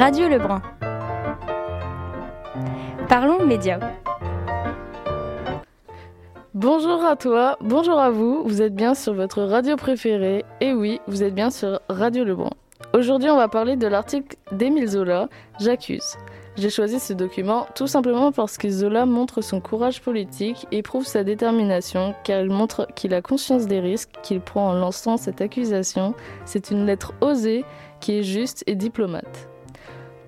Radio Lebrun. Parlons médias. Bonjour à toi, bonjour à vous, vous êtes bien sur votre radio préférée, et oui, vous êtes bien sur Radio Lebrun. Aujourd'hui, on va parler de l'article d'Émile Zola, J'accuse. J'ai choisi ce document tout simplement parce que Zola montre son courage politique et prouve sa détermination car il montre qu'il a conscience des risques qu'il prend en lançant cette accusation. C'est une lettre osée qui est juste et diplomate.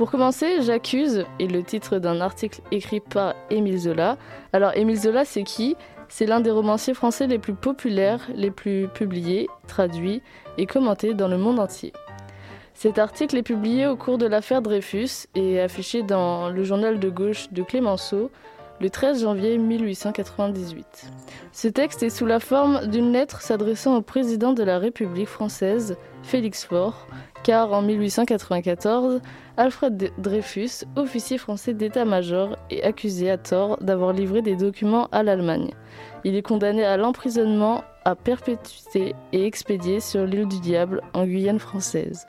Pour commencer, J'accuse est le titre d'un article écrit par Émile Zola. Alors Émile Zola, c'est qui? C'est l'un des romanciers français les plus populaires, les plus publiés, traduits et commentés dans le monde entier. Cet article est publié au cours de l'affaire Dreyfus et affiché dans le journal de gauche de Clémenceau le 13 janvier 1898. Ce texte est sous la forme d'une lettre s'adressant au président de la République française, Félix Faure, car en 1894, Alfred Dreyfus, officier français d'état-major, est accusé à tort d'avoir livré des documents à l'Allemagne. Il est condamné à l'emprisonnement à perpétuité et expédié sur l'île du Diable en Guyane française.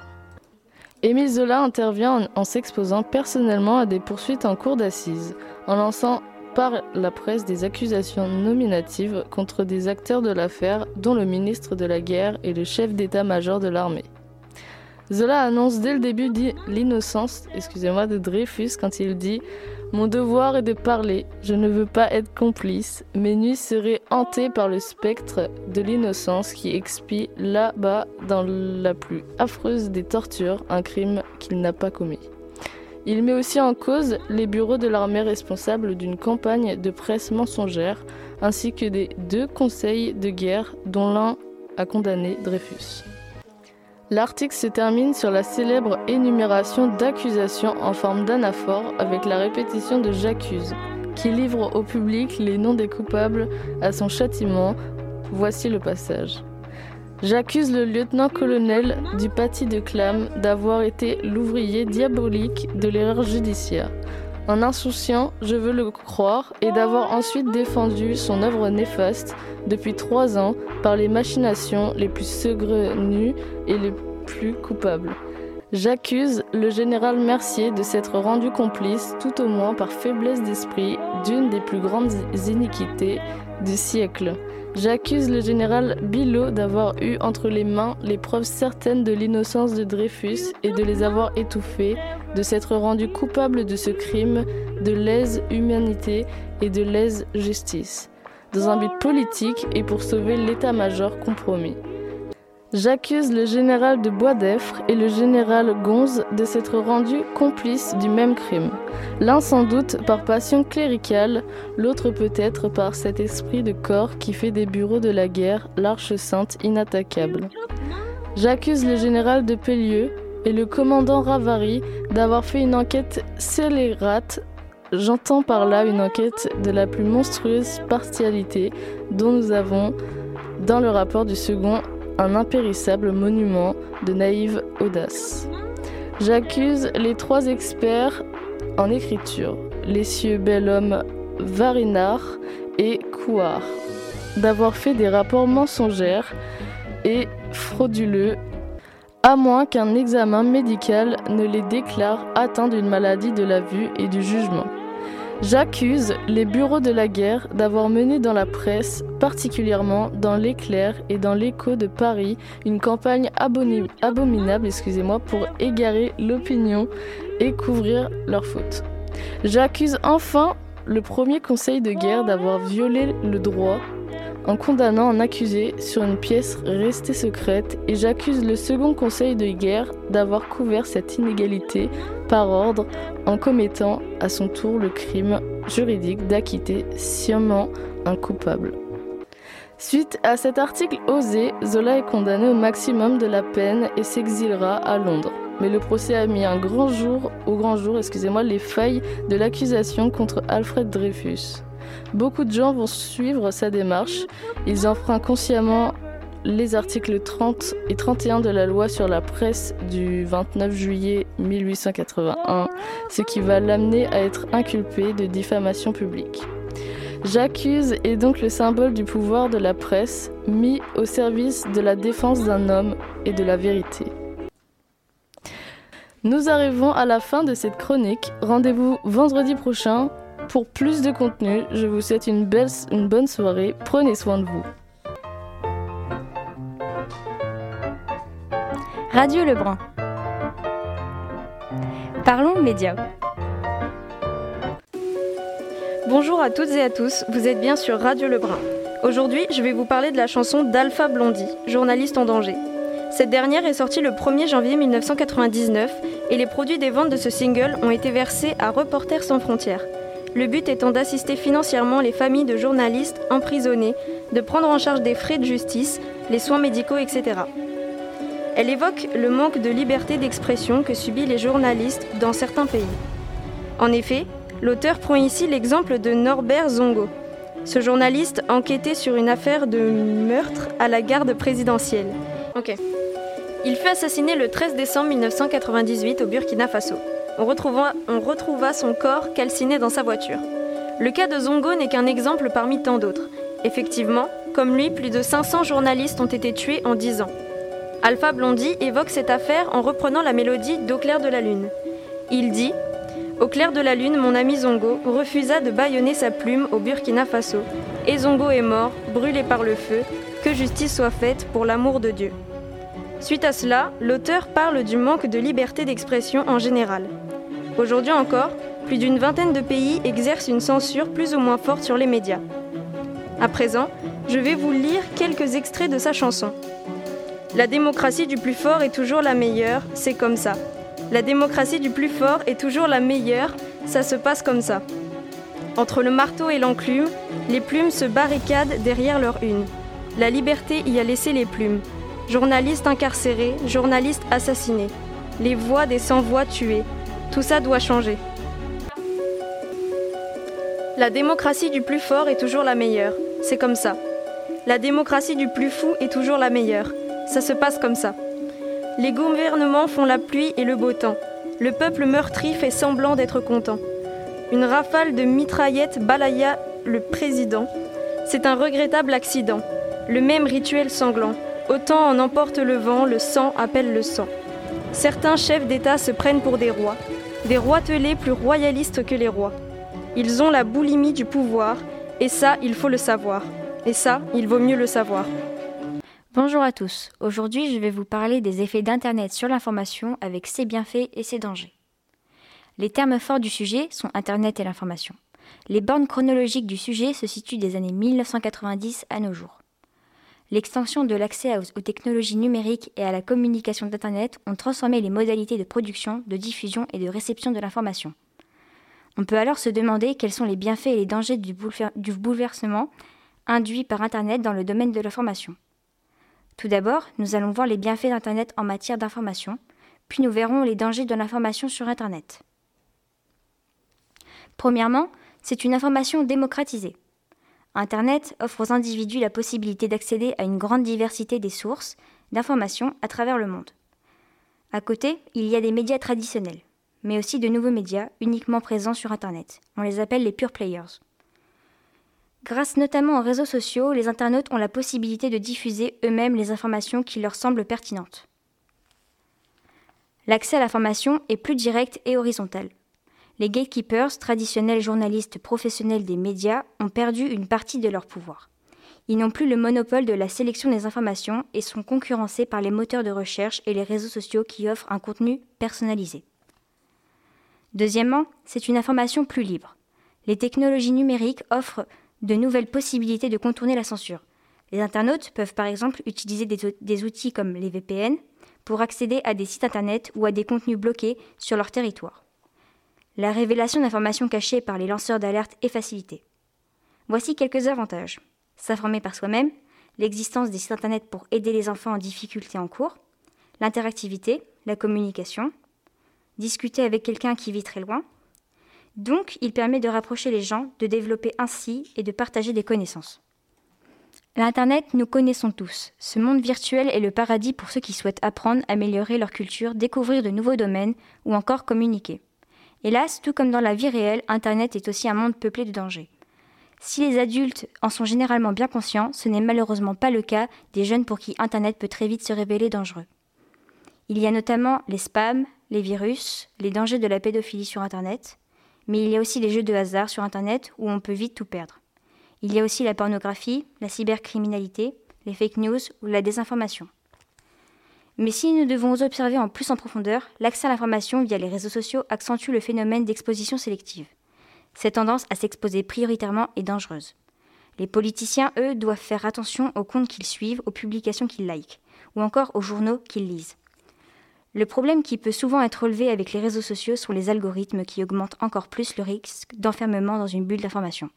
Émile Zola intervient en, s'exposant personnellement à des poursuites en cour d'assises, en lançant par la presse des accusations nominatives contre des acteurs de l'affaire, dont le ministre de la Guerre et le chef d'état-major de l'armée. Zola annonce dès le début l'innocence, excusez-moi, de Dreyfus quand il dit Mon devoir est de parler, je ne veux pas être complice. Mes nuits seraient hantées par le spectre de l'innocence qui expie là-bas dans la plus affreuse des tortures un crime qu'il n'a pas commis. Il met aussi en cause les bureaux de l'armée responsables d'une campagne de presse mensongère, ainsi que des deux conseils de guerre dont l'un a condamné Dreyfus. L'article se termine sur la célèbre énumération d'accusations en forme d'anaphore avec la répétition de j'accuse, qui livre au public les noms des coupables à son châtiment. Voici le passage. J'accuse le lieutenant-colonel du Paty de Clam d'avoir été l'ouvrier diabolique de l'erreur judiciaire. En insouciant, je veux le croire, et d'avoir ensuite défendu son œuvre néfaste depuis trois ans par les machinations les plus saugrenues et les plus coupables. J'accuse le général Mercier de s'être rendu complice, tout au moins par faiblesse d'esprit, d'une des plus grandes iniquités du siècle. J'accuse le général Billot d'avoir eu entre les mains les preuves certaines de l'innocence de Dreyfus et de les avoir étouffées, de s'être rendu coupable de ce crime de lèse-humanité et de lèse-justice, dans un but politique et pour sauver l'état-major compromis. J'accuse le général de Boisdeffre et le général Gonze de s'être rendus complices du même crime. L'un sans doute par passion cléricale, l'autre peut-être par cet esprit de corps qui fait des bureaux de la guerre l'arche sainte inattaquable. J'accuse le général de Pellieu et le commandant Ravary d'avoir fait une enquête scélérate. J'entends par là une enquête de la plus monstrueuse partialité dont nous avons, dans le rapport du second, un impérissable monument de naïve audace. J'accuse les trois experts en écriture, les cieux Bellhomme, Varinard et Couard, d'avoir fait des rapports mensongers et frauduleux, à moins qu'un examen médical ne les déclare atteints d'une maladie de la vue et du jugement. J'accuse les bureaux de la guerre d'avoir mené dans la presse, particulièrement dans l'éclair et dans l'écho de Paris, une campagne abominable excusez-moi, pour égarer l'opinion et couvrir leurs fautes. J'accuse enfin le premier conseil de guerre d'avoir violé le droit en condamnant un accusé sur une pièce restée secrète et j'accuse le second conseil de guerre d'avoir couvert cette inégalité par ordre en commettant à son tour le crime juridique d'acquitter sciemment un coupable. Suite à cet article osé, Zola est condamné au maximum de la peine et s'exilera à Londres. Mais le procès a mis un grand jour, au grand jour, excusez-moi, les failles de l'accusation contre Alfred Dreyfus. Beaucoup de gens vont suivre sa démarche. Ils enfreignent consciemment les articles 30 et 31 de la loi sur la presse du 29 juillet 1881, ce qui va l'amener à être inculpé de diffamation publique. J'accuse est donc le symbole du pouvoir de la presse mis au service de la défense d'un homme et de la vérité. Nous arrivons à la fin de cette chronique. Rendez-vous vendredi prochain pour plus de contenu. Je vous souhaite une, belle, une bonne soirée. Prenez soin de vous. Radio Lebrun. Parlons médias. Bonjour à toutes et à tous, vous êtes bien sur Radio Lebrun. Aujourd'hui, je vais vous parler de la chanson d'Alpha Blondie, journaliste en danger. Cette dernière est sortie le 1er janvier 1999 et les produits des ventes de ce single ont été versés à Reporters sans frontières. Le but étant d'assister financièrement les familles de journalistes emprisonnés, de prendre en charge des frais de justice, les soins médicaux, etc. Elle évoque le manque de liberté d'expression que subissent les journalistes dans certains pays. En effet, l'auteur prend ici l'exemple de Norbert Zongo. Ce journaliste enquêtait sur une affaire de meurtre à la garde présidentielle. Il fut assassiné le 13 décembre 1998 au Burkina Faso. On retrouva, on retrouva son corps calciné dans sa voiture. Le cas de Zongo n'est qu'un exemple parmi tant d'autres. Effectivement, comme lui, plus de 500 journalistes ont été tués en 10 ans. Alpha Blondie évoque cette affaire en reprenant la mélodie d'Au clair de la lune. Il dit Au clair de la lune, mon ami Zongo refusa de bâillonner sa plume au Burkina Faso. Et Zongo est mort, brûlé par le feu. Que justice soit faite pour l'amour de Dieu. Suite à cela, l'auteur parle du manque de liberté d'expression en général. Aujourd'hui encore, plus d'une vingtaine de pays exercent une censure plus ou moins forte sur les médias. À présent, je vais vous lire quelques extraits de sa chanson. La démocratie du plus fort est toujours la meilleure, c'est comme ça. La démocratie du plus fort est toujours la meilleure, ça se passe comme ça. Entre le marteau et l'enclume, les plumes se barricadent derrière leur une. La liberté y a laissé les plumes. Journalistes incarcérés, journalistes assassinés. Les voix des sans-voix tuées. Tout ça doit changer. La démocratie du plus fort est toujours la meilleure. C'est comme ça. La démocratie du plus fou est toujours la meilleure. Ça se passe comme ça. Les gouvernements font la pluie et le beau temps. Le peuple meurtri fait semblant d'être content. Une rafale de mitraillettes balaya le président. C'est un regrettable accident. Le même rituel sanglant. Autant en emporte le vent, le sang appelle le sang. Certains chefs d'État se prennent pour des rois, des roitelets plus royalistes que les rois. Ils ont la boulimie du pouvoir, et ça, il faut le savoir. Et ça, il vaut mieux le savoir. Bonjour à tous. Aujourd'hui, je vais vous parler des effets d'Internet sur l'information avec ses bienfaits et ses dangers. Les termes forts du sujet sont Internet et l'information. Les bornes chronologiques du sujet se situent des années 1990 à nos jours. L'extension de l'accès aux technologies numériques et à la communication d'Internet ont transformé les modalités de production, de diffusion et de réception de l'information. On peut alors se demander quels sont les bienfaits et les dangers du, bouleversement induit par Internet dans le domaine de l'information. Tout d'abord, nous allons voir les bienfaits d'Internet en matière d'information, puis nous verrons les dangers de l'information sur Internet. Premièrement, c'est une information démocratisée. Internet offre aux individus la possibilité d'accéder à une grande diversité des sources d'informations à travers le monde. À côté, il y a des médias traditionnels, mais aussi de nouveaux médias uniquement présents sur Internet. On les appelle les pure players. Grâce notamment aux réseaux sociaux, les internautes ont la possibilité de diffuser eux-mêmes les informations qui leur semblent pertinentes. L'accès à l'information est plus direct et horizontal. Les gatekeepers, traditionnels journalistes professionnels des médias, ont perdu une partie de leur pouvoir. Ils n'ont plus le monopole de la sélection des informations et sont concurrencés par les moteurs de recherche et les réseaux sociaux qui offrent un contenu personnalisé. Deuxièmement, c'est une information plus libre. Les technologies numériques offrent de nouvelles possibilités de contourner la censure. Les internautes peuvent par exemple utiliser des, outils comme les VPN pour accéder à des sites internet ou à des contenus bloqués sur leur territoire. La révélation d'informations cachées par les lanceurs d'alerte est facilitée. Voici quelques avantages. S'informer par soi-même, l'existence des sites internet pour aider les enfants en difficulté en cours, l'interactivité, la communication, discuter avec quelqu'un qui vit très loin, donc, il permet de rapprocher les gens, de développer ainsi et de partager des connaissances. L'Internet, nous connaissons tous. Ce monde virtuel est le paradis pour ceux qui souhaitent apprendre, améliorer leur culture, découvrir de nouveaux domaines ou encore communiquer. Hélas, tout comme dans la vie réelle, Internet est aussi un monde peuplé de dangers. Si les adultes en sont généralement bien conscients, ce n'est malheureusement pas le cas des jeunes pour qui Internet peut très vite se révéler dangereux. Il y a notamment les spams, les virus, les dangers de la pédophilie sur Internet, mais il y a aussi les jeux de hasard sur Internet où on peut vite tout perdre. Il y a aussi la pornographie, la cybercriminalité, les fake news ou la désinformation. Mais si nous devons observer en plus en profondeur, l'accès à l'information via les réseaux sociaux accentue le phénomène d'exposition sélective. Cette tendance à s'exposer prioritairement est dangereuse. Les politiciens, eux, doivent faire attention aux comptes qu'ils suivent, aux publications qu'ils likent, ou encore aux journaux qu'ils lisent. Le problème qui peut souvent être relevé avec les réseaux sociaux sont les algorithmes qui augmentent encore plus le risque d'enfermement dans une bulle d'information.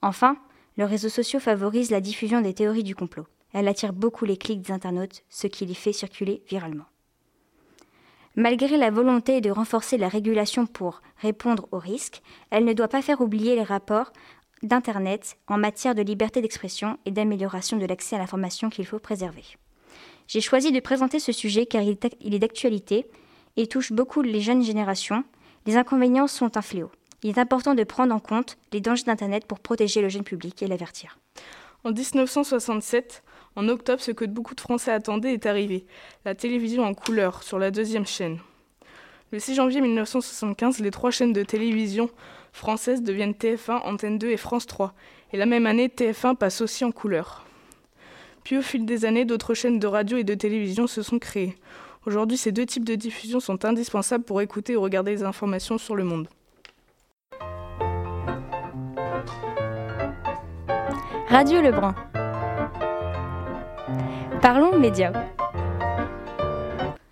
Enfin, les réseaux sociaux favorisent la diffusion des théories du complot. Elle attire beaucoup les clics des internautes, ce qui les fait circuler viralement. Malgré la volonté de renforcer la régulation pour répondre aux risques, elle ne doit pas faire oublier les rapports d'Internet en matière de liberté d'expression et d'amélioration de l'accès à l'information qu'il faut préserver. J'ai choisi de présenter ce sujet car il est d'actualité et touche beaucoup les jeunes générations. Les inconvénients sont un fléau. Il est important de prendre en compte les dangers d'Internet pour protéger le jeune public et l'avertir. En 1967, en octobre, ce que beaucoup de Français attendaient est arrivé, la télévision en couleur sur la deuxième chaîne. Le 6 janvier 1975, les trois chaînes de télévision françaises deviennent TF1, Antenne 2 et France 3, et la même année, TF1 passe aussi en couleur. Puis au fil des années, d'autres chaînes de radio et de télévision se sont créées. Aujourd'hui, ces deux types de diffusion sont indispensables pour écouter ou regarder les informations sur le monde. Radio Lebrun. Parlons médias.